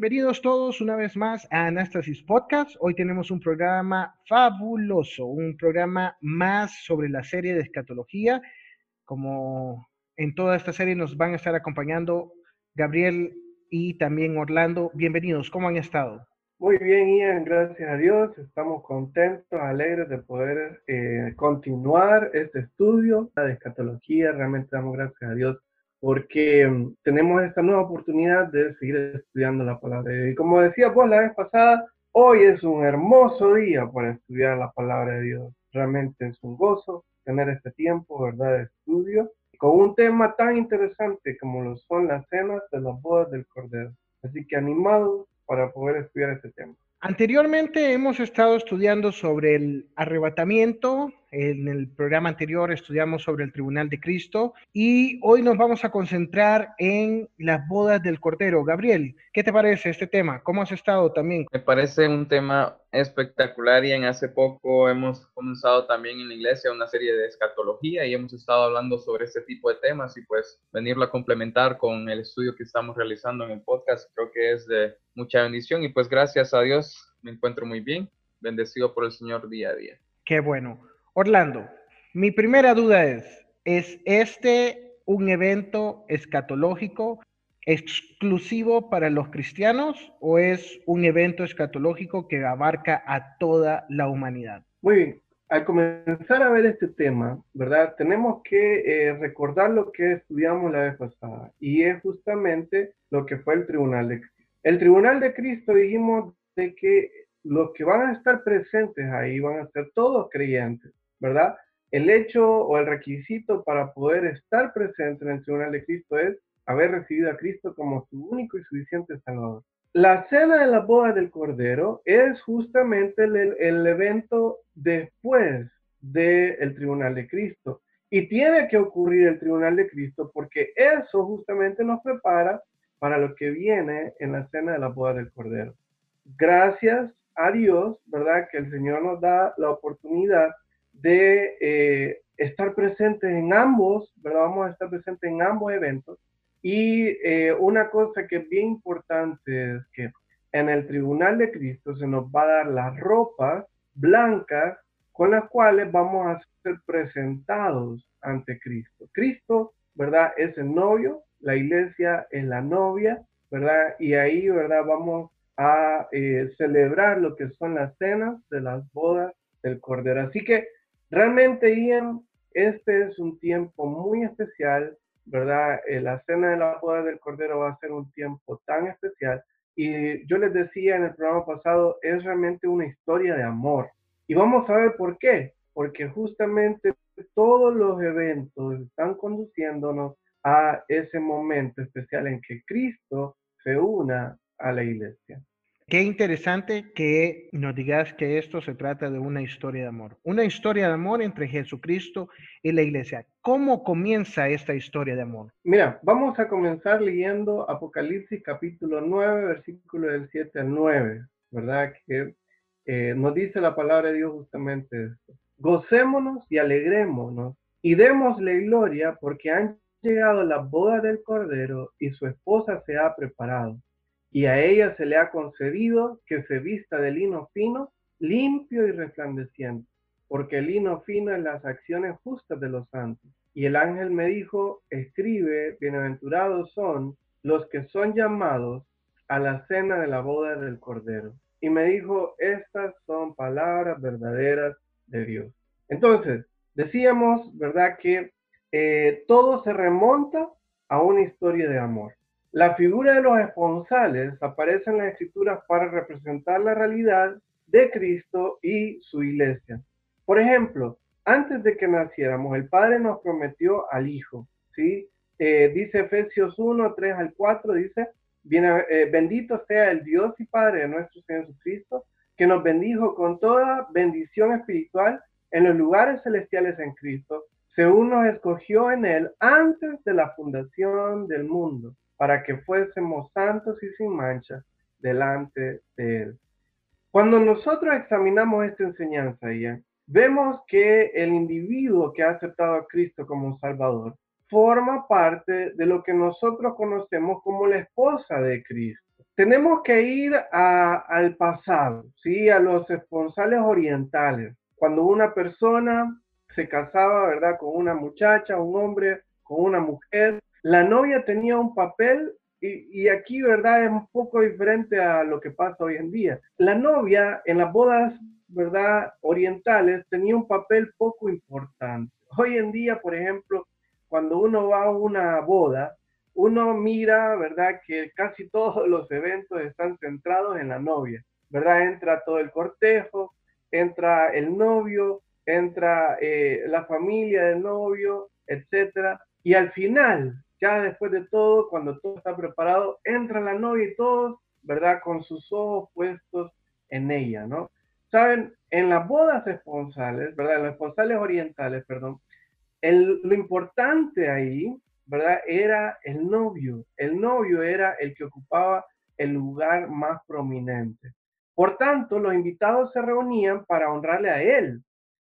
Bienvenidos todos una vez más a Anastasis Podcast. Hoy tenemos un programa fabuloso, un programa más sobre la serie de escatología. Como en toda esta serie nos van a estar acompañando Gabriel y también Orlando. Bienvenidos, ¿cómo han estado? Muy bien, Ian, gracias a Dios. Estamos contentos, alegres de poder eh, continuar este estudio de escatología. Realmente damos gracias a Dios porque mm, tenemos esta nueva oportunidad de seguir estudiando la palabra de Dios. Y como decía pues la vez pasada, hoy es un hermoso día para estudiar la palabra de Dios. Realmente es un gozo tener este tiempo, ¿verdad?, de estudio, con un tema tan interesante como lo son las cenas de las bodas del Cordero. Así que animados para poder estudiar este tema. Anteriormente hemos estado estudiando sobre el arrebatamiento, en el programa anterior estudiamos sobre el Tribunal de Cristo y hoy nos vamos a concentrar en las bodas del Cordero. Gabriel, ¿qué te parece este tema? ¿Cómo has estado también? Me parece un tema espectacular y en hace poco hemos comenzado también en la iglesia una serie de escatología y hemos estado hablando sobre este tipo de temas y pues venirlo a complementar con el estudio que estamos realizando en el podcast creo que es de mucha bendición y pues gracias a Dios me encuentro muy bien, bendecido por el Señor día a día. Qué bueno. Orlando, mi primera duda es, ¿es este un evento escatológico exclusivo para los cristianos o es un evento escatológico que abarca a toda la humanidad? Muy bien. Al comenzar a ver este tema, ¿verdad? Tenemos que eh, recordar lo que estudiamos la vez pasada y es justamente lo que fue el Tribunal de Cristo. El Tribunal de Cristo dijimos de que los que van a estar presentes ahí van a ser todos creyentes. ¿Verdad? El hecho o el requisito para poder estar presente en el tribunal de Cristo es haber recibido a Cristo como su único y suficiente Salvador. La cena de la boda del Cordero es justamente el, evento después del tribunal de Cristo. Y tiene que ocurrir el tribunal de Cristo porque eso justamente nos prepara para lo que viene en la cena de la boda del Cordero. Gracias a Dios, ¿verdad? Que el Señor nos da la oportunidad de eh, estar presentes en ambos, ¿verdad? Vamos a estar presentes en ambos eventos. Y eh, una cosa que es bien importante es que en el Tribunal de Cristo se nos va a dar las ropas blancas con las cuales vamos a ser presentados ante Cristo. Cristo, ¿verdad? Es el novio, la iglesia es la novia, ¿verdad? Y ahí, ¿verdad? Vamos a eh, celebrar lo que son las cenas de las bodas del Cordero. Así que Realmente, Ian, este es un tiempo muy especial, ¿verdad? Eh, la cena de la boda del Cordero va a ser un tiempo tan especial. Y yo les decía en el programa pasado, es realmente una historia de amor. Y vamos a ver por qué. Porque justamente todos los eventos están conduciéndonos a ese momento especial en que Cristo se una a la iglesia. Qué interesante que nos digas que esto se trata de una historia de amor. Una historia de amor entre Jesucristo y la iglesia. ¿Cómo comienza esta historia de amor? Mira, vamos a comenzar leyendo Apocalipsis capítulo 9, versículo del 7 al 9, ¿verdad? Que eh, nos dice la palabra de Dios justamente esto. Gocémonos y alegrémonos y démosle gloria porque han llegado la boda del Cordero y su esposa se ha preparado y a ella se le ha concedido que se vista de lino fino, limpio y resplandeciente, porque el lino fino es las acciones justas de los santos. Y el ángel me dijo, escribe, bienaventurados son los que son llamados a la cena de la boda del Cordero. Y me dijo, estas son palabras verdaderas de Dios. Entonces, decíamos, ¿verdad? Que eh, todo se remonta a una historia de amor. La figura de los esponsales aparece en las escrituras para representar la realidad de Cristo y su iglesia. Por ejemplo, antes de que naciéramos, el Padre nos prometió al Hijo, ¿sí? Eh, dice Efesios 1, 3 al 4, dice, eh, bendito sea el Dios y Padre de nuestro Señor Jesucristo, que nos bendijo con toda bendición espiritual en los lugares celestiales en Cristo, según nos escogió en Él antes de la fundación del mundo, para que fuésemos santos y sin mancha delante de Él. Cuando nosotros examinamos esta enseñanza, ya, vemos que el individuo que ha aceptado a Cristo como Salvador forma parte de lo que nosotros conocemos como la esposa de Cristo. Tenemos que ir al pasado, ¿sí? a los esponsales orientales. Cuando una persona se casaba, ¿verdad? Con una muchacha, un hombre, con una mujer, la novia tenía un papel y, aquí, ¿verdad? Es un poco diferente a lo que pasa hoy en día. La novia en las bodas, ¿verdad? Orientales tenía un papel poco importante. Hoy en día, por ejemplo, cuando uno va a una boda, uno mira, ¿verdad? Que casi todos los eventos están centrados en la novia, ¿verdad? Entra todo el cortejo, entra el novio, entra eh, la familia del novio, etcétera. Y al final, ya después de todo, cuando todo está preparado, entra la novia y todos, ¿verdad? Con sus ojos puestos en ella, ¿no? Saben, en las bodas esponsales, ¿verdad? En esponsales orientales, perdón, lo importante ahí, ¿verdad? Era el novio. El novio era el que ocupaba el lugar más prominente. Por tanto, los invitados se reunían para honrarle a él.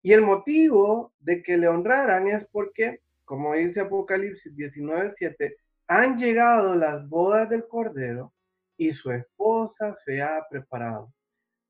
Y el motivo de que le honraran es porque, como dice Apocalipsis 19:7, han llegado las bodas del Cordero y su esposa se ha preparado.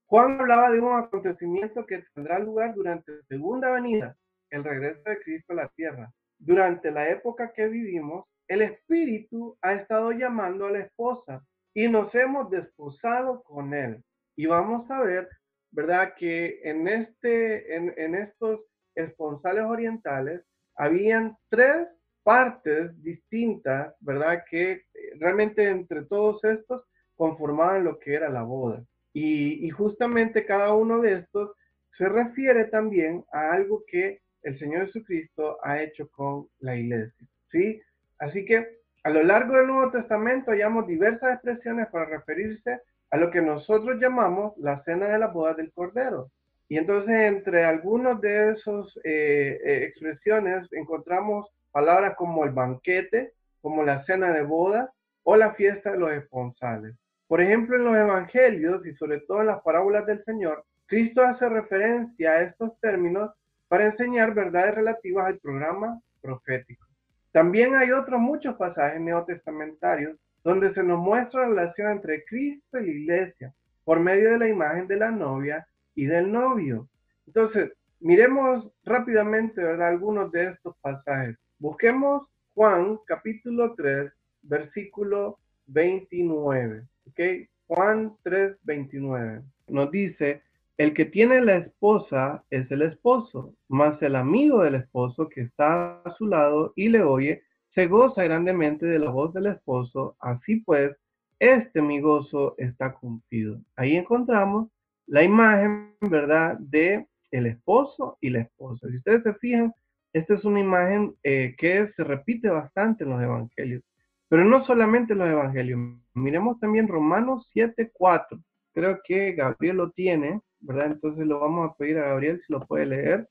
Juan hablaba de un acontecimiento que tendrá lugar durante la segunda venida, el regreso de Cristo a la tierra. Durante la época que vivimos, el Espíritu ha estado llamando a la esposa y nos hemos desposado con él. Y vamos a ver, ¿verdad? Que en, este, en, estos esponsales orientales habían tres partes distintas, ¿verdad? Que realmente entre todos estos conformaban lo que era la boda. Y, y justamente cada uno de estos se refiere también a algo que el Señor Jesucristo ha hecho con la iglesia. ¿sí? Así que a lo largo del Nuevo Testamento hallamos diversas expresiones para referirse a lo que nosotros llamamos la cena de la boda del Cordero. Y entonces entre algunas de esas eh, eh, expresiones encontramos palabras como el banquete, como la cena de boda o la fiesta de los esponsales. Por ejemplo, en los evangelios y sobre todo en las parábolas del Señor, Cristo hace referencia a estos términos para enseñar verdades relativas al programa profético. También hay otros muchos pasajes neotestamentarios donde se nos muestra la relación entre Cristo y la iglesia por medio de la imagen de la novia y del novio. Entonces, miremos rápidamente ¿verdad? algunos de estos pasajes. Busquemos Juan capítulo 3, versículo 29. ¿Ok? Juan 3, 29. Nos dice, el que tiene la esposa es el esposo, mas el amigo del esposo que está a su lado y le oye, se goza grandemente de la voz del esposo. Así pues, este mi gozo está cumplido. Ahí encontramos la imagen, ¿verdad?, de el esposo y la esposa. Si ustedes se fijan, esta es una imagen eh, que se repite bastante en los evangelios, pero no solamente en los evangelios. Miremos también Romanos 7:4. Creo que Gabriel lo tiene. ¿verdad? Entonces lo vamos a pedir a Gabriel si lo puede leer.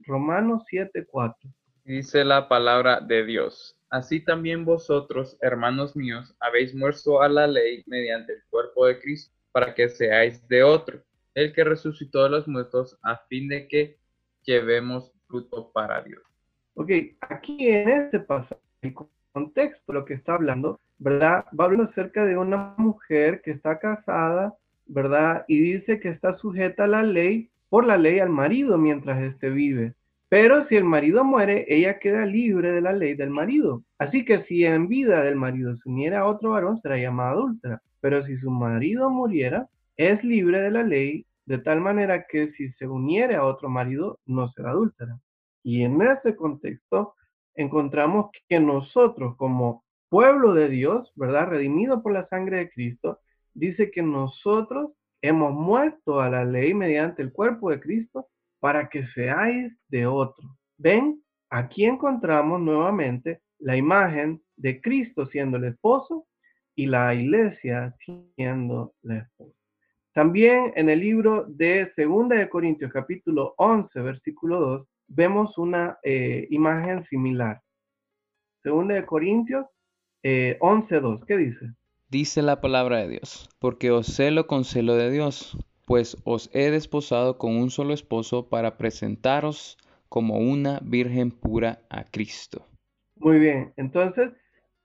Romanos 7:4. Dice la palabra de Dios. Así también vosotros, hermanos míos, habéis muerto a la ley mediante el cuerpo de Cristo, para que seáis de otro, el que resucitó a los muertos, a fin de que llevemos fruto para Dios. Ok, aquí en este pasaje, el contexto, lo que está hablando, ¿verdad? Va a hablar acerca de una mujer que está casada ¿verdad? Y dice que está sujeta a la ley, por la ley al marido mientras éste vive. Pero si el marido muere, ella queda libre de la ley del marido. Así que si en vida del marido se uniera a otro varón, será llamada adúltera. Pero si su marido muriera, es libre de la ley, de tal manera que si se uniere a otro marido, no será adúltera. Y en este contexto, encontramos que nosotros como pueblo de Dios, ¿verdad? Redimido por la sangre de Cristo, dice que nosotros hemos muerto a la ley mediante el cuerpo de Cristo para que seáis de otro. Ven, aquí encontramos nuevamente la imagen de Cristo siendo el esposo y la iglesia siendo la esposa. También en el libro de Segunda de Corintios, capítulo 11, versículo 2, vemos una eh, imagen similar. Segunda de Corintios eh, 11, 2, ¿qué dice? Dice la palabra de Dios, porque os celo con celo de Dios, pues os he desposado con un solo esposo para presentaros como una virgen pura a Cristo. Muy bien, entonces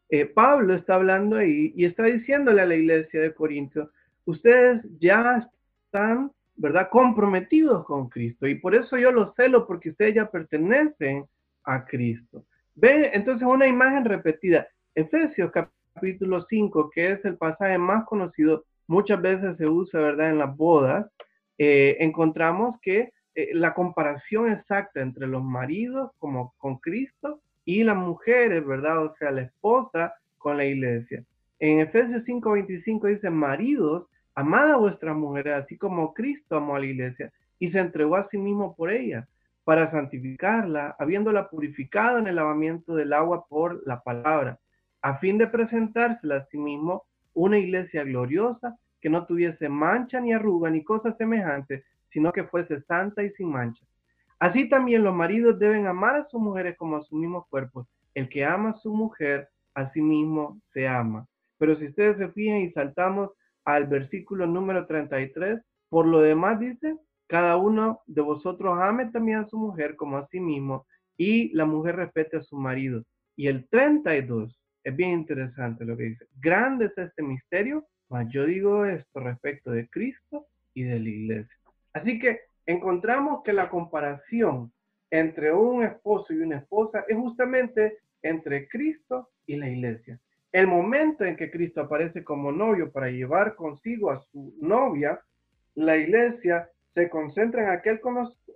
eh, Pablo está hablando ahí y está diciéndole a la iglesia de Corintios, ustedes ya están, ¿verdad?, comprometidos con Cristo y por eso yo los celo porque ustedes ya pertenecen a Cristo. Ven, entonces una imagen repetida. Efesios capítulo 5, que es el pasaje más conocido, muchas veces se usa, ¿verdad?, en las bodas, eh, encontramos que eh, la comparación exacta entre los maridos como con Cristo y las mujeres, ¿verdad? O sea, la esposa con la iglesia. En Efesios 5:25 dice, maridos, amad a vuestras mujeres, así como Cristo amó a la iglesia y se entregó a sí mismo por ella, para santificarla, habiéndola purificado en el lavamiento del agua por la palabra, a fin de presentársela a sí mismo una iglesia gloriosa que no tuviese mancha ni arruga ni cosa semejante, sino que fuese santa y sin mancha. Así también los maridos deben amar a sus mujeres como a sus mismos cuerpos. El que ama a su mujer, a sí mismo se ama. Pero si ustedes se fijan y saltamos al versículo número 33, por lo demás dice, cada uno de vosotros ame también a su mujer como a sí mismo y la mujer respete a su marido. Y el 32 es bien interesante lo que dice. Grande es este misterio, mas yo digo esto respecto de Cristo y de la iglesia. Así que encontramos que la comparación entre un esposo y una esposa es justamente entre Cristo y la iglesia. El momento en que Cristo aparece como novio para llevar consigo a su novia, la iglesia se concentra en aquel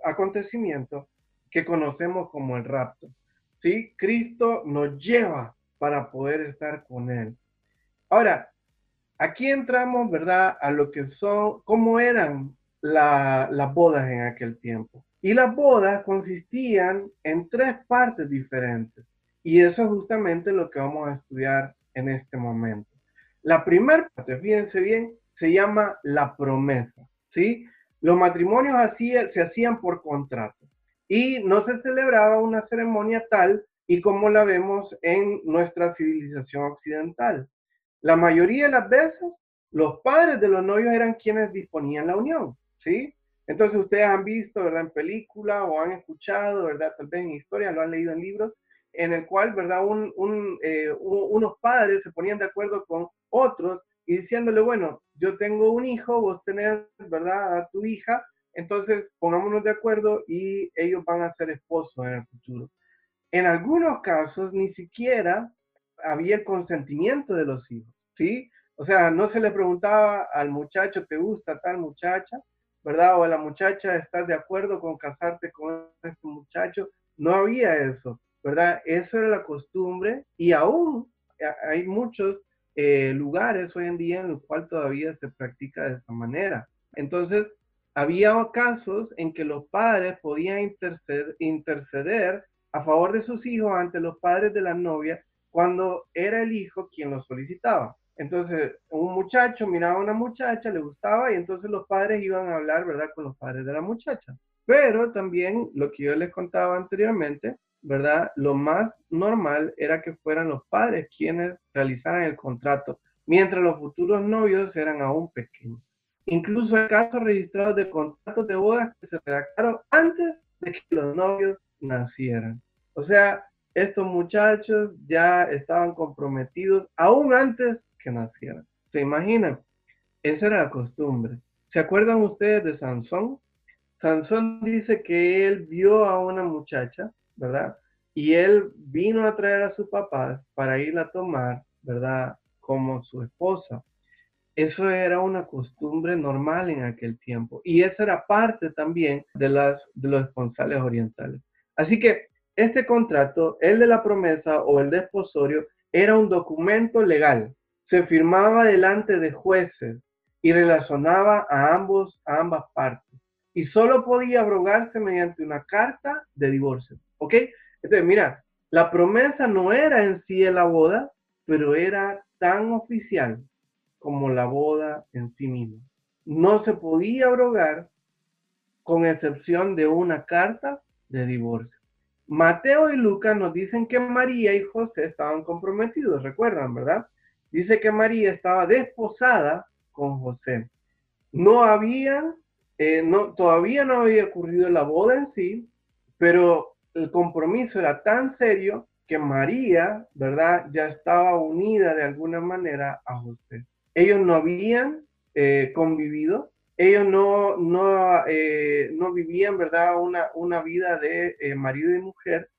acontecimiento que conocemos como el rapto. ¿Sí? Cristo nos lleva para poder estar con él. Ahora, aquí entramos, ¿verdad?, a lo que son, cómo eran las bodas en aquel tiempo. Y las bodas consistían en tres partes diferentes. Y eso es justamente lo que vamos a estudiar en este momento. La primera parte, fíjense bien, se llama la promesa. ¿sí? Los matrimonios así, se hacían por contrato y no se celebraba una ceremonia tal y como la vemos en nuestra civilización occidental. La mayoría de las veces, los padres de los novios eran quienes disponían la unión. ¿Sí? Entonces ustedes han visto, ¿verdad? En película o han escuchado, ¿verdad? Tal vez en historia, lo han leído en libros, en el cual, ¿verdad? Eh, unos padres se ponían de acuerdo con otros y diciéndole, bueno, yo tengo un hijo, vos tenés, ¿verdad? A tu hija, entonces pongámonos de acuerdo y ellos van a ser esposos en el futuro. En algunos casos ni siquiera había el consentimiento de los hijos, ¿sí? O sea, no se le preguntaba al muchacho, ¿te gusta tal muchacha? ¿Verdad? O la muchacha, ¿estás de acuerdo con casarte con este muchacho? No había eso, ¿verdad? Eso era la costumbre y aún hay muchos eh, lugares hoy en día en los cuales todavía se practica de esa manera. Entonces, había casos en que los padres podían interceder, interceder a favor de sus hijos ante los padres de la novia cuando era el hijo quien lo solicitaba. Entonces, un muchacho miraba a una muchacha, le gustaba y entonces los padres iban a hablar, ¿verdad?, con los padres de la muchacha. Pero también lo que yo les contaba anteriormente, ¿verdad? Lo más normal era que fueran los padres quienes realizaran el contrato, mientras los futuros novios eran aún pequeños. Incluso hay casos registrados de contratos de bodas que se redactaron antes de que los novios nacieran. O sea, estos muchachos ya estaban comprometidos aún antes que nacieran. ¿Se imaginan? Esa era la costumbre. ¿Se acuerdan ustedes de Sansón? Sansón dice que él vio a una muchacha, ¿verdad? Y él vino a traer a su papá para ir a tomar, ¿verdad? Como su esposa. Eso era una costumbre normal en aquel tiempo. Y eso era parte también de, las, de los esponsales orientales. Así que este contrato, el de la promesa o el desposorio, era un documento legal se firmaba delante de jueces y relacionaba a, ambos, a ambas partes. Y solo podía abrogarse mediante una carta de divorcio. ¿Ok? Entonces, mira, la promesa no era en sí la boda, pero era tan oficial como la boda en sí misma. no se podía abrogar con excepción de una carta de divorcio. Mateo y Lucas nos dicen que María y José estaban comprometidos, recuerdan, ¿verdad? Dice que María estaba desposada con José. No había, eh, no, todavía no había ocurrido la boda en sí, pero el compromiso era tan serio que María, ¿verdad? Ya estaba unida de alguna manera a José. Ellos no habían eh, convivido, ellos no, no, eh, no vivían, ¿verdad? Una, una vida de marido y mujer,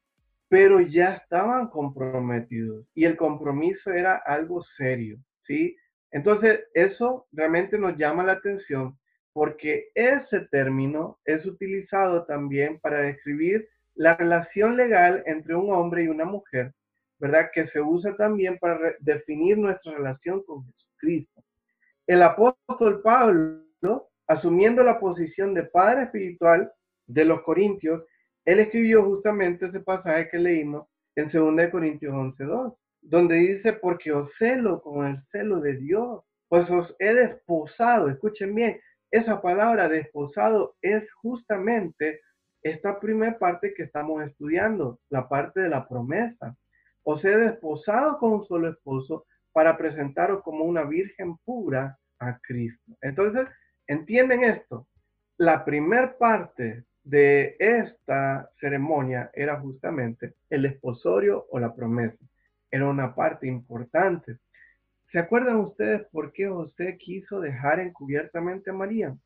pero ya estaban comprometidos y el compromiso era algo serio, ¿sí? Entonces, eso realmente nos llama la atención porque ese término es utilizado también para describir la relación legal entre un hombre y una mujer, ¿verdad? Que se usa también para definir nuestra relación con Jesucristo. El apóstol Pablo asumiendo la posición de padre espiritual de los corintios, él escribió justamente ese pasaje que leímos en 2 Corintios 11.2, donde dice, porque os celo con el celo de Dios, pues os he desposado, escuchen bien, esa palabra desposado es justamente esta primera parte que estamos estudiando, la parte de la promesa. Os he desposado con un solo esposo para presentaros como una virgen pura a Cristo. Entonces, ¿Entienden esto? La primer parte de esta ceremonia era justamente el esposorio o la promesa. Era una parte importante. ¿Se acuerdan ustedes por qué José quiso dejar encubiertamente a María?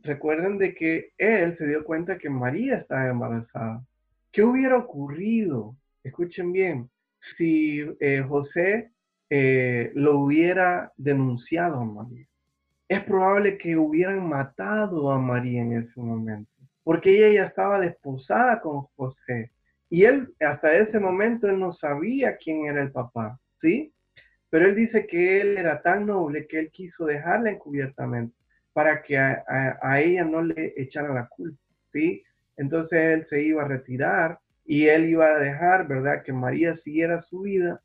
Recuerden de que él se dio cuenta que María estaba embarazada. ¿Qué hubiera ocurrido? Escuchen bien, si eh, José eh, lo hubiera denunciado a María es probable que hubieran matado a María en ese momento, porque ella ya estaba desposada con José. Y él, hasta ese momento, él no sabía quién era el papá, ¿sí? Pero él dice que él era tan noble que él quiso dejarla encubiertamente para que a, ella no le echara la culpa, ¿sí? Entonces él se iba a retirar y él iba a dejar, ¿verdad? Que María siguiera su vida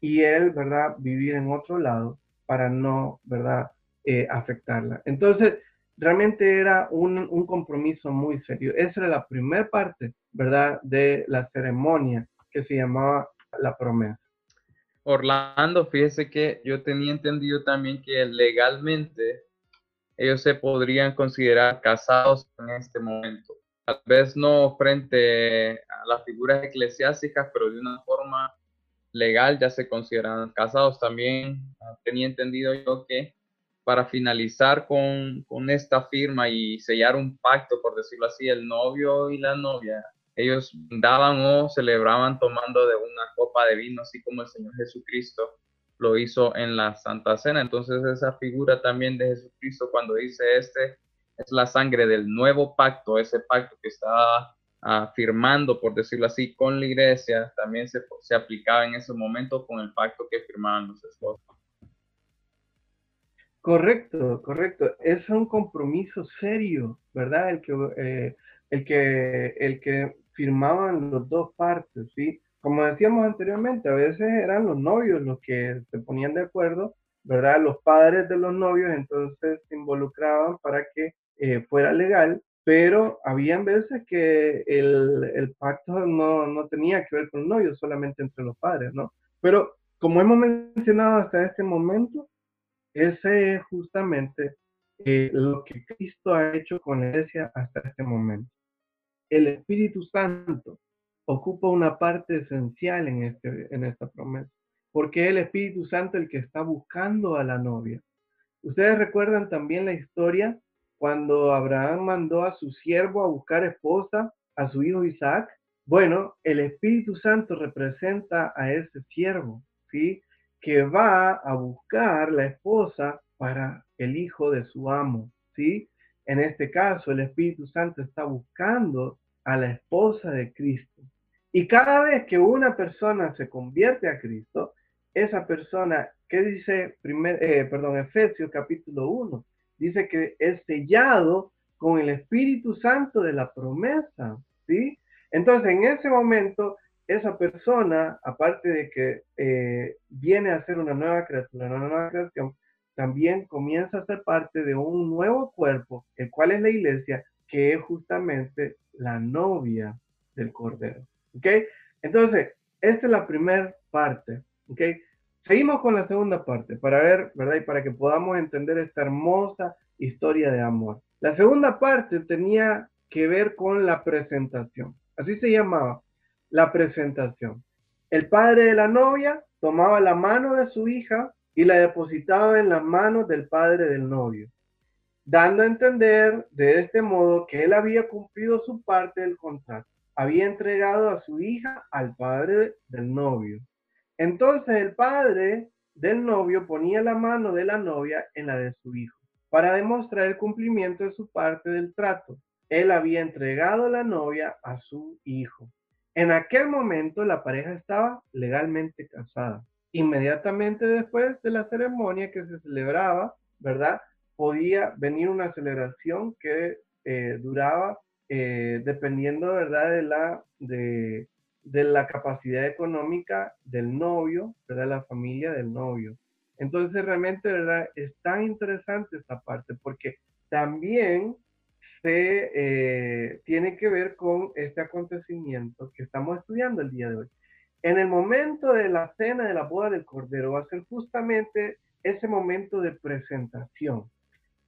y él, ¿verdad? Vivir en otro lado para no, ¿verdad? Eh, afectarla. Entonces, realmente era un, compromiso muy serio. Esa era la primera parte, ¿verdad?, de la ceremonia que se llamaba la promesa. Orlando, fíjese que yo tenía entendido también que legalmente ellos se podrían considerar casados en este momento. Tal vez no frente a las figuras eclesiásticas, pero de una forma legal ya se consideran casados. También ah, tenía entendido yo que para finalizar con, con, esta firma y sellar un pacto, por decirlo así, el novio y la novia, ellos daban o celebraban tomando de una copa de vino, así como el Señor Jesucristo lo hizo en la Santa Cena. Entonces esa figura también de Jesucristo cuando dice este es la sangre del nuevo pacto, ese pacto que estaba firmando, por decirlo así, con la iglesia, también se, se aplicaba en ese momento con el pacto que firmaban los esposos. Correcto, correcto. Es un compromiso serio, ¿verdad? El que, eh, el que, el que firmaban los dos partes, ¿sí? Como decíamos anteriormente, a veces eran los novios los que se ponían de acuerdo, ¿verdad? Los padres de los novios entonces se involucraban para que eh, fuera legal, pero habían veces que el, el pacto no, no, tenía que ver con novios, solamente entre los padres, ¿no? Pero como hemos mencionado hasta este momento, ese es justamente eh, lo que Cristo ha hecho con la iglesia hasta este momento. El Espíritu Santo ocupa una parte esencial en, este, en esta promesa, porque es el Espíritu Santo el que está buscando a la novia. Ustedes recuerdan también la historia cuando Abraham mandó a su siervo a buscar esposa a su hijo Isaac. Bueno, el Espíritu Santo representa a ese siervo, ¿sí? Que va a buscar la esposa para el hijo de su amo, ¿sí? En este caso, el Espíritu Santo está buscando a la esposa de Cristo. Y cada vez que una persona se convierte a Cristo, esa persona, ¿qué dice primer, eh, perdón, Efesios capítulo 1? Dice que es sellado con el Espíritu Santo de la promesa, ¿sí? Entonces, en ese momento, esa persona, aparte de que eh, viene a ser una nueva criatura, una nueva creación, también comienza a ser parte de un nuevo cuerpo, el cual es la iglesia, que es justamente la novia del Cordero. ¿Ok? Entonces, esta es la primera parte. ¿Ok? Seguimos con la segunda parte para ver, ¿verdad? Y para que podamos entender esta hermosa historia de amor. La segunda parte tenía que ver con la presentación. Así se llamaba, la presentación. El padre de la novia tomaba la mano de su hija y la depositaba en las manos del padre del novio, dando a entender de este modo que él había cumplido su parte del contrato. Había entregado a su hija al padre del novio. Entonces el padre del novio ponía la mano de la novia en la de su hijo para demostrar el cumplimiento de su parte del trato. Él había entregado la novia a su hijo. En aquel momento la pareja estaba legalmente casada. Inmediatamente después de la ceremonia que se celebraba, ¿verdad? Podía venir una celebración que eh, duraba eh, dependiendo, ¿verdad? De la, de, de la capacidad económica del novio, ¿verdad? La familia del novio. Entonces realmente, ¿verdad? Es tan interesante esta parte porque también se eh, tiene que ver con este acontecimiento que estamos estudiando el día de hoy. En el momento de la cena de la boda del Cordero va a ser justamente ese momento de presentación.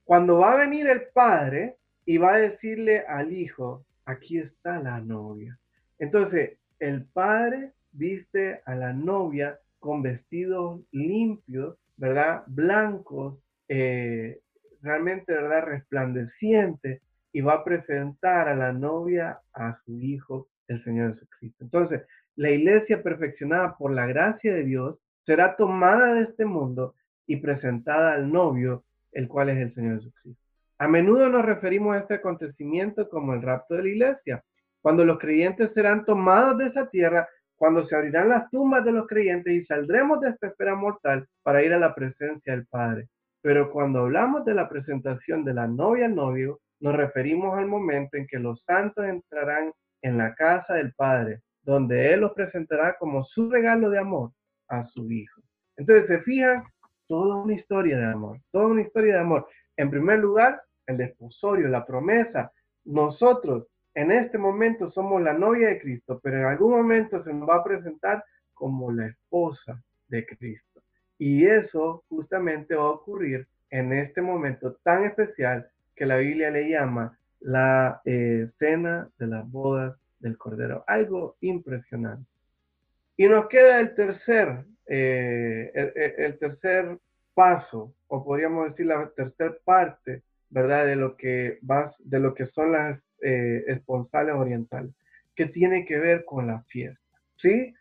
Cuando va a venir el padre y va a decirle al hijo, aquí está la novia. Entonces, el padre viste a la novia con vestidos limpios, ¿verdad? Blancos, eh, realmente, ¿verdad? Resplandecientes, y va a presentar a la novia a su Hijo, el Señor Jesucristo. Entonces, la iglesia perfeccionada por la gracia de Dios será tomada de este mundo y presentada al novio, el cual es el Señor Jesucristo. A menudo nos referimos a este acontecimiento como el rapto de la iglesia, cuando los creyentes serán tomados de esa tierra, cuando se abrirán las tumbas de los creyentes y saldremos de esta esfera mortal para ir a la presencia del Padre. Pero cuando hablamos de la presentación de la novia al novio, nos referimos al momento en que los santos entrarán en la casa del Padre, donde Él los presentará como su regalo de amor a su Hijo. Entonces, se fijan, toda una historia de amor, toda una historia de amor. En primer lugar, el desposorio, la promesa. Nosotros en este momento somos la novia de Cristo, pero en algún momento se nos va a presentar como la esposa de Cristo. Y eso justamente va a ocurrir en este momento tan especial que la Biblia le llama la eh, cena de las bodas del Cordero. Algo impresionante. Y nos queda el tercer, eh, el, tercer paso, o podríamos decir la tercera parte, ¿verdad? De lo que, va, de lo que son las eh, esponsales orientales, que tiene que ver con la fiesta, ¿sí?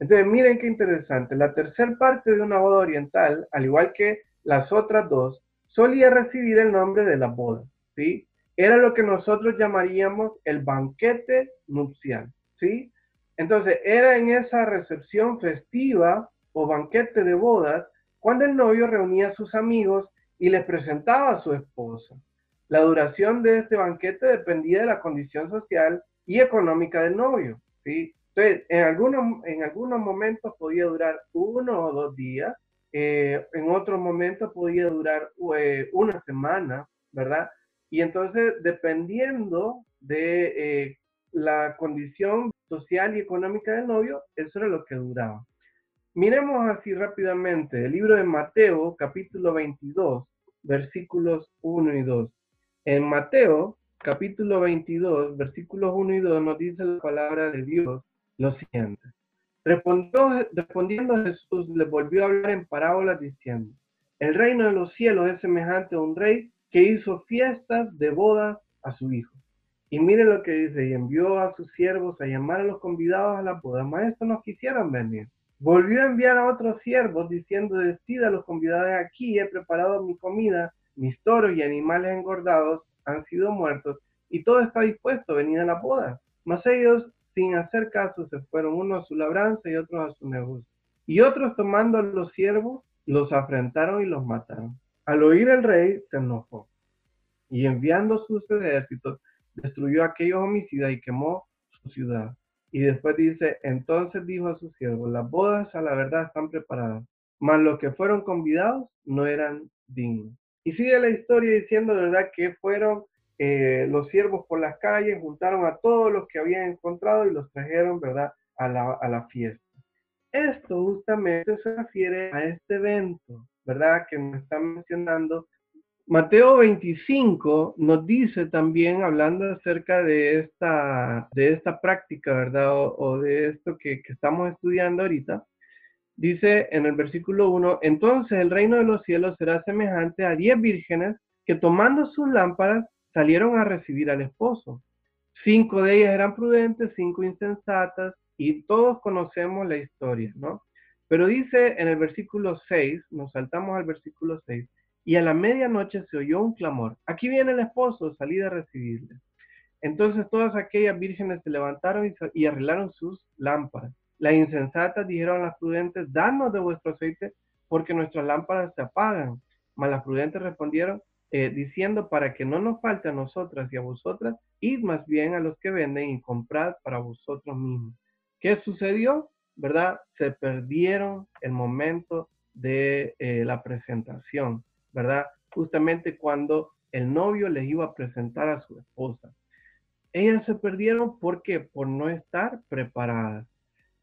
Entonces, miren qué interesante. La tercera parte de una boda oriental, al igual que las otras dos, solía recibir el nombre de la boda, ¿sí? Era lo que nosotros llamaríamos el banquete nupcial, ¿sí? Entonces, era en esa recepción festiva o banquete de bodas cuando el novio reunía a sus amigos y les presentaba a su esposa. La duración de este banquete dependía de la condición social y económica del novio, ¿sí? Entonces, en algunos, en algunos momentos podía durar uno o dos días, eh, en otros momentos podía durar eh, una semana, ¿verdad? Y entonces, dependiendo de eh, la condición social y económica del novio, eso era lo que duraba. Miremos así rápidamente el libro de Mateo, capítulo 22, versículos 1 y 2. En Mateo, capítulo 22, versículos 1 y 2, nos dice la palabra de Dios lo siguiente. Respondiendo Jesús, le volvió a hablar en parábolas diciendo, el reino de los cielos es semejante a un rey que hizo fiestas de bodas a su hijo. Y mire lo que dice, y envió a sus siervos a llamar a los convidados a la boda, maestros no quisieron venir. Volvió a enviar a otros siervos diciendo, decida a los convidados aquí, he preparado mi comida, mis toros y animales engordados han sido muertos, y todo está dispuesto, venid a la boda. Mas ellos, sin hacer caso, se fueron unos a su labranza y otros a su negocio. Y otros tomando a los siervos, los afrentaron y los mataron. Al oír el rey, se enojó, y enviando sus ejércitos, destruyó a aquellos homicidas y quemó su ciudad. Y después dice, entonces dijo a sus siervos, las bodas a la verdad están preparadas, mas los que fueron convidados no eran dignos. Y sigue la historia diciendo, ¿verdad?, que fueron eh, los siervos por las calles, juntaron a todos los que habían encontrado y los trajeron, ¿verdad?, a la, a la fiesta. Esto justamente se refiere a este evento, ¿verdad?, que nos está mencionando. Mateo 25 nos dice también, hablando acerca de esta, de esta práctica, ¿verdad?, o, de esto que, que estamos estudiando ahorita, dice en el versículo 1, entonces el reino de los cielos será semejante a diez vírgenes que tomando sus lámparas salieron a recibir al esposo. Cinco de ellas eran prudentes, cinco insensatas, y todos conocemos la historia, ¿no? Pero dice en el versículo 6, nos saltamos al versículo 6, y a la medianoche se oyó un clamor. Aquí viene el esposo, salí a recibirle. Entonces todas aquellas vírgenes se levantaron y, y arreglaron sus lámparas. Las insensatas dijeron a las prudentes, danos de vuestro aceite, porque nuestras lámparas se apagan. Mas las prudentes respondieron, eh, diciendo, para que no nos falte a nosotras y a vosotras, id más bien a los que venden y comprad para vosotros mismos. ¿Qué sucedió? ¿Verdad? Se perdieron el momento de eh, la presentación, ¿verdad? Justamente cuando el novio les iba a presentar a su esposa. Ellas se perdieron, ¿por qué? Por no estar preparadas.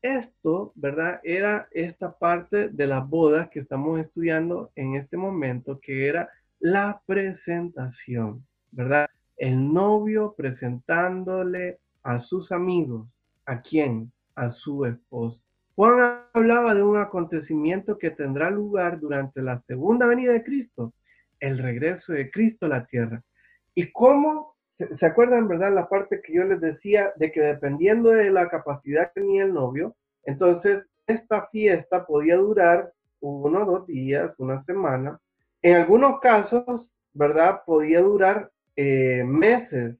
Esto, ¿verdad? Era esta parte de las bodas que estamos estudiando en este momento, que era la presentación, ¿verdad? El novio presentándole a sus amigos, ¿a quién? A su esposa. Juan hablaba de un acontecimiento que tendrá lugar durante la segunda venida de Cristo, el regreso de Cristo a la tierra. ¿Y cómo ¿Se acuerdan, verdad, la parte que yo les decía de que dependiendo de la capacidad que tenía el novio, entonces esta fiesta podía durar uno, dos días, una semana. En algunos casos, ¿verdad? Podía durar eh, meses.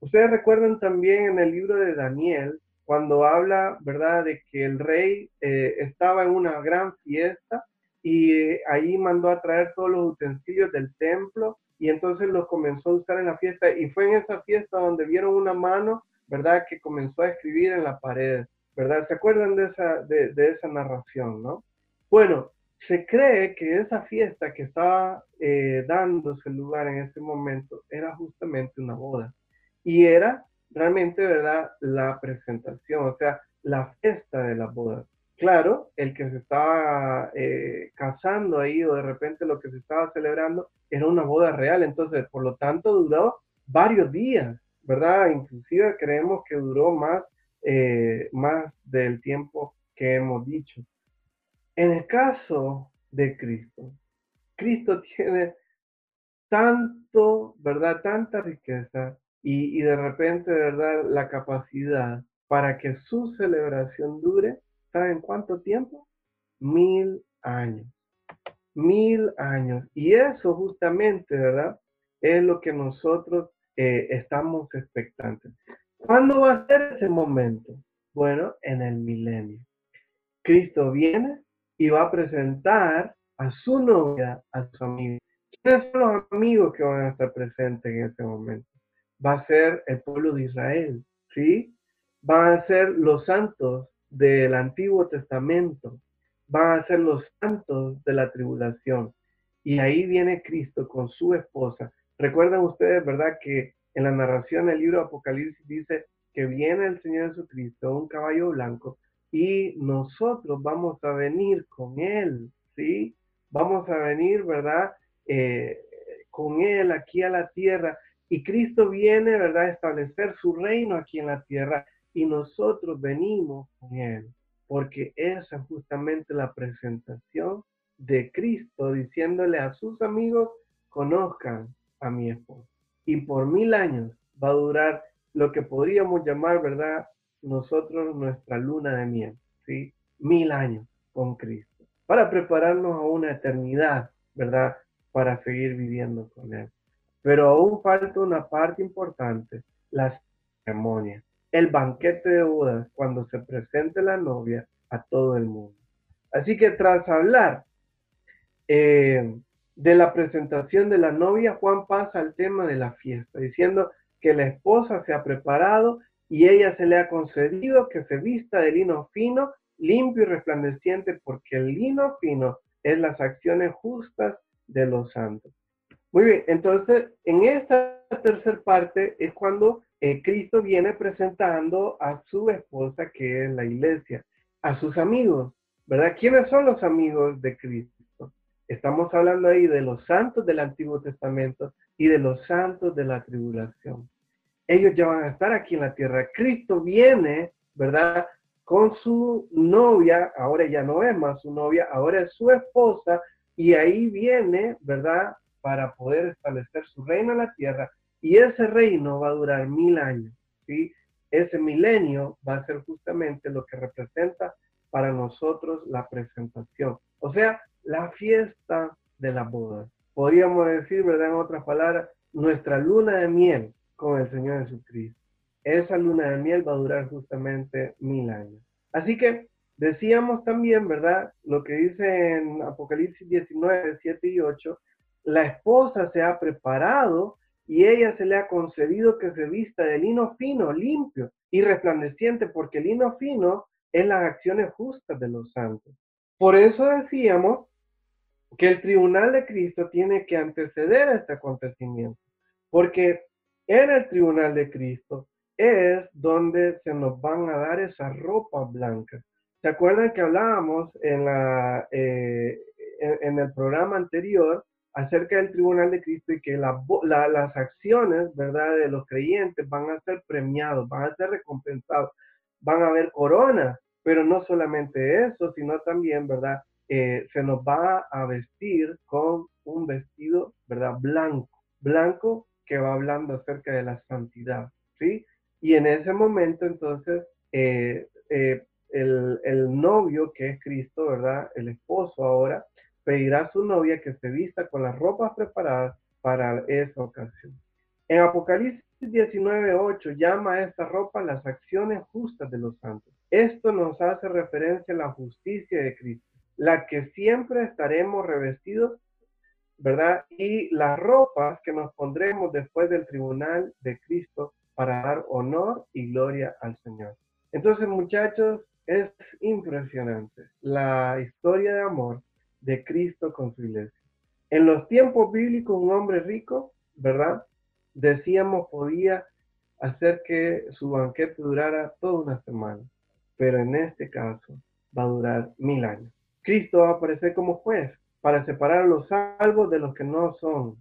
Ustedes recuerdan también en el libro de Daniel, cuando habla, ¿verdad?, de que el rey eh, estaba en una gran fiesta y eh, ahí mandó a traer todos los utensilios del templo y entonces los comenzó a usar en la fiesta y fue en esa fiesta donde vieron una mano, ¿verdad?, que comenzó a escribir en la pared, ¿verdad? ¿Se acuerdan de esa, de, esa narración, no? Bueno, se cree que esa fiesta que estaba eh, dándose lugar en ese momento era justamente una boda y era realmente, ¿verdad?, la presentación, o sea, la fiesta de las bodas. Claro, el que se estaba eh, casando ahí o de repente lo que se estaba celebrando era una boda real, entonces por lo tanto duró varios días, ¿verdad? Inclusive creemos que duró más, eh, más del tiempo que hemos dicho. En el caso de Cristo, Cristo tiene tanto, ¿verdad? Tanta riqueza y, y de repente, ¿verdad? La capacidad para que su celebración dure ¿Saben cuánto tiempo? Mil años. Mil años. Y eso justamente, ¿verdad? Es lo que nosotros eh, estamos expectantes. ¿Cuándo va a ser ese momento? Bueno, en el milenio. Cristo viene y va a presentar a su novia, a su amigo. ¿Quiénes son los amigos que van a estar presentes en ese momento? Va a ser el pueblo de Israel, ¿sí? Van a ser los santos del Antiguo Testamento van a ser los santos de la tribulación. Y ahí viene Cristo con su esposa. Recuerdan ustedes, ¿verdad? Que en la narración del libro de Apocalipsis dice que viene el Señor Jesucristo, un caballo blanco, y nosotros vamos a venir con Él, ¿sí? Vamos a venir, ¿verdad? Eh, con Él aquí a la tierra. Y Cristo viene, ¿verdad? A establecer su reino aquí en la tierra y nosotros venimos con Él, porque esa es justamente la presentación de Cristo diciéndole a sus amigos, conozcan a mi esposo. Y por mil años va a durar lo que podríamos llamar, ¿verdad? Nosotros nuestra luna de miel, ¿sí? Mil años con Cristo, para prepararnos a una eternidad, ¿verdad? Para seguir viviendo con Él. Pero aún falta una parte importante, la ceremonia el banquete de bodas cuando se presente la novia a todo el mundo. Así que tras hablar eh, de la presentación de la novia, Juan pasa al tema de la fiesta, diciendo que la esposa se ha preparado y ella se le ha concedido que se vista de lino fino, limpio y resplandeciente, porque el lino fino es las acciones justas de los santos. Muy bien, entonces en esta tercera parte es cuando eh, Cristo viene presentando a su esposa, que es la iglesia, a sus amigos, ¿verdad? ¿Quiénes son los amigos de Cristo? Estamos hablando ahí de los santos del Antiguo Testamento y de los santos de la tribulación. Ellos ya van a estar aquí en la tierra. Cristo viene, ¿verdad? Con su novia, ahora ya no es más su novia, ahora es su esposa, y ahí viene, ¿verdad? Para poder establecer su reino en la tierra y ese reino va a durar mil años, ¿sí? Ese milenio va a ser justamente lo que representa para nosotros la presentación, o sea, la fiesta de la boda. Podríamos decir, ¿verdad? En otras palabras, nuestra luna de miel con el Señor Jesucristo. Esa luna de miel va a durar justamente mil años. Así que decíamos también, ¿verdad? Lo que dice en Apocalipsis 19, 7 y 8, la esposa se ha preparado y ella se le ha concedido que se vista de lino fino, limpio y resplandeciente, porque el lino fino es las acciones justas de los santos. Por eso decíamos que el tribunal de Cristo tiene que anteceder a este acontecimiento, porque en el tribunal de Cristo es donde se nos van a dar esas ropas blancas. ¿Se acuerdan que hablábamos en, la, eh, en el programa anterior acerca del tribunal de Cristo y que las acciones, ¿verdad?, de los creyentes van a ser premiados, van a ser recompensados, van a haber coronas, pero no solamente eso, sino también, ¿verdad?, eh, se nos va a vestir con un vestido, ¿verdad?, blanco, blanco que va hablando acerca de la santidad, ¿sí? Y en ese momento, entonces, eh, eh, el, el novio que es Cristo, ¿verdad?, el esposo ahora, pedirá a su novia que se vista con las ropas preparadas para esa ocasión. En Apocalipsis 19.8 llama a esta ropa las acciones justas de los santos. Esto nos hace referencia a la justicia de Cristo, la que siempre estaremos revestidos, ¿verdad? Y las ropas que nos pondremos después del tribunal de Cristo para dar honor y gloria al Señor. Entonces, muchachos, es impresionante la historia de amor de Cristo con su iglesia. En los tiempos bíblicos, un hombre rico, ¿verdad? Decíamos, podía hacer que su banquete durara toda una semana, pero en este caso va a durar mil años. Cristo va a aparecer como juez para separar a los salvos de los que no son.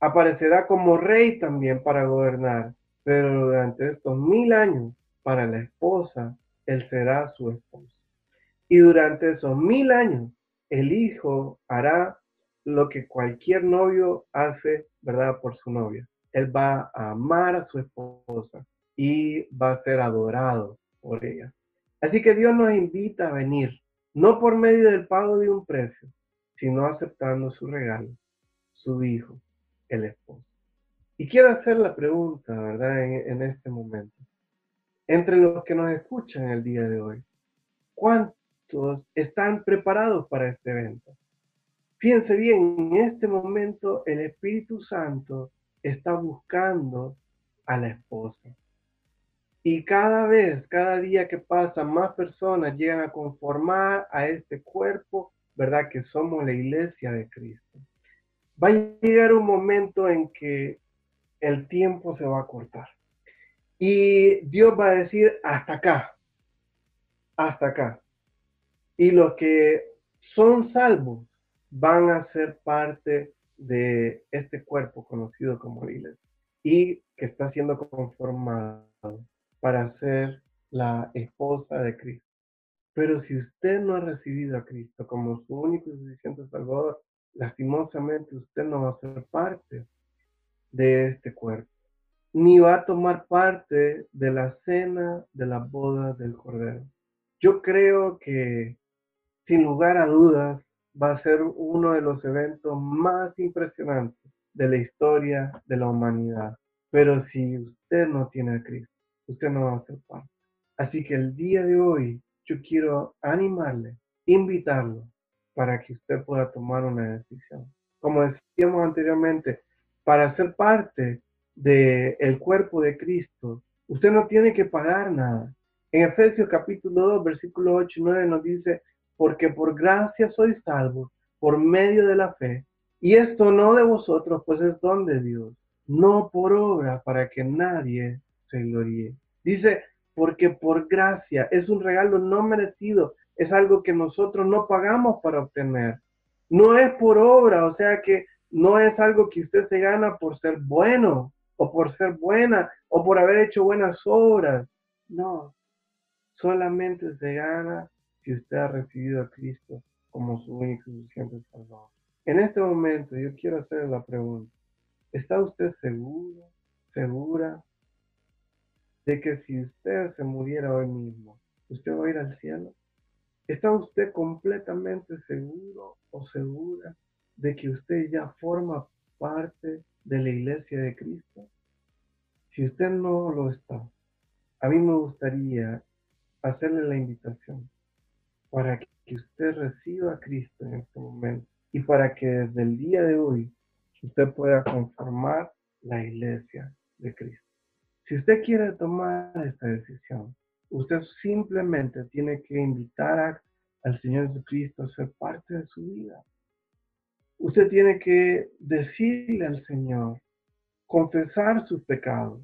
Aparecerá como rey también para gobernar, pero durante estos mil años, para la esposa, él será su esposo. Y durante esos mil años, el hijo hará lo que cualquier novio hace, ¿verdad? Por su novia. Él va a amar a su esposa y va a ser adorado por ella. Así que Dios nos invita a venir, no por medio del pago de un precio, sino aceptando su regalo, su hijo, el esposo. Y quiero hacer la pregunta, ¿verdad? En, este momento. Entre los que nos escuchan el día de hoy, ¿cuántos están preparados para este evento. Fíjense bien, en este momento el Espíritu Santo está buscando a la esposa. Y cada vez, cada día que pasa, más personas llegan a conformar a este cuerpo, ¿verdad? Que somos la iglesia de Cristo. Va a llegar un momento en que el tiempo se va a cortar. Y Dios va a decir, hasta acá, hasta acá. Y los que son salvos van a ser parte de este cuerpo conocido como la y que está siendo conformado para ser la esposa de Cristo. Pero si usted no ha recibido a Cristo como su único y suficiente Salvador, lastimosamente usted no va a ser parte de este cuerpo, ni va a tomar parte de la cena de la boda del Cordero. Yo creo que sin lugar a dudas, va a ser uno de los eventos más impresionantes de la historia de la humanidad. Pero si usted no tiene a Cristo, usted no va a ser parte. Así que el día de hoy yo quiero animarle, invitarlo para que usted pueda tomar una decisión. Como decíamos anteriormente, para ser parte del cuerpo de Cristo, usted no tiene que pagar nada. En Efesios capítulo 2, versículo 8 y 9 nos dice, porque por gracia sois salvos por medio de la fe. Y esto no de vosotros, pues es don de Dios, no por obra para que nadie se gloríe. Dice, porque por gracia es un regalo no merecido, es algo que nosotros no pagamos para obtener. No es por obra, o sea que no es algo que usted se gana por ser bueno o por ser buena o por haber hecho buenas obras. No, solamente se gana si usted ha recibido a Cristo como su único y suficiente Salvador. En este momento yo quiero hacer la pregunta. ¿Está usted seguro, segura de que si usted se muriera hoy mismo, usted va a ir al cielo? ¿Está usted completamente seguro o segura de que usted ya forma parte de la iglesia de Cristo? Si usted no lo está, a mí me gustaría hacerle la invitación para que usted reciba a Cristo en este momento y para que desde el día de hoy usted pueda conformar la iglesia de Cristo. Si usted quiere tomar esta decisión, usted simplemente tiene que invitar al Señor Jesucristo a ser parte de su vida. Usted tiene que decirle al Señor, confesar sus pecados,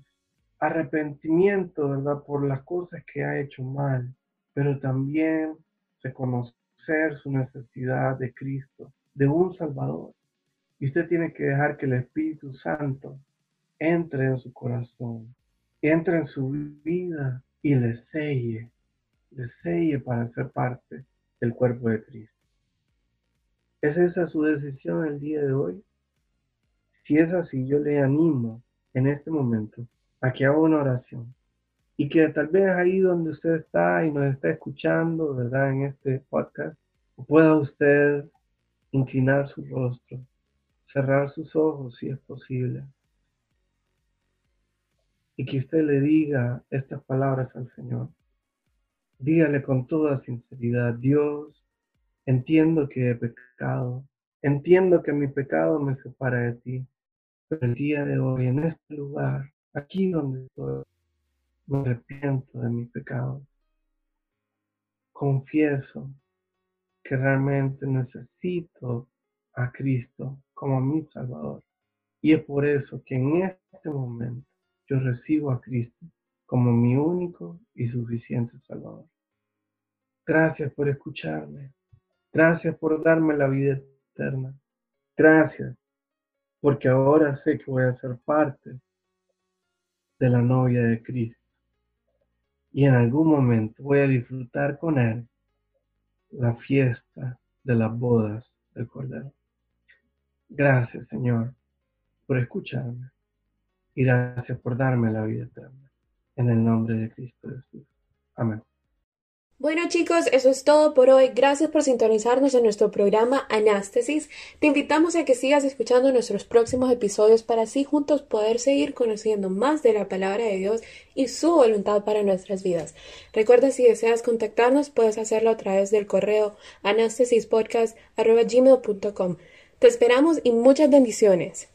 arrepentimiento, ¿verdad? Por las cosas que ha hecho mal, pero también reconocer su necesidad de Cristo, de un Salvador. Y usted tiene que dejar que el Espíritu Santo entre en su corazón, entre en su vida y le selle, le selle para ser parte del cuerpo de Cristo. ¿Es esa su decisión el día de hoy? Si es así, yo le animo en este momento a que haga una oración y que tal vez ahí donde usted está y nos está escuchando, ¿verdad? En este podcast, pueda usted inclinar su rostro, cerrar sus ojos si es posible y que usted le diga estas palabras al Señor. Dígale con toda sinceridad, Dios, entiendo que he pecado, entiendo que mi pecado me separa de ti, pero el día de hoy, en este lugar, aquí donde estoy, me arrepiento de mi pecado. Confieso que realmente necesito a Cristo como mi Salvador. Y es por eso que en este momento yo recibo a Cristo como mi único y suficiente Salvador. Gracias por escucharme. Gracias por darme la vida eterna. Gracias porque ahora sé que voy a ser parte de la novia de Cristo. Y en algún momento voy a disfrutar con Él la fiesta de las bodas del Cordero. Gracias, Señor, por escucharme. Y gracias por darme la vida eterna. En el nombre de Cristo Jesús. Amén. Bueno chicos, eso es todo por hoy. Gracias por sintonizarnos en nuestro programa Anástesis. Te invitamos a que sigas escuchando nuestros próximos episodios para así juntos poder seguir conociendo más de la palabra de Dios y su voluntad para nuestras vidas. Recuerda si deseas contactarnos puedes hacerlo a través del correo anastesispodcast.gmail.com. Te esperamos y muchas bendiciones.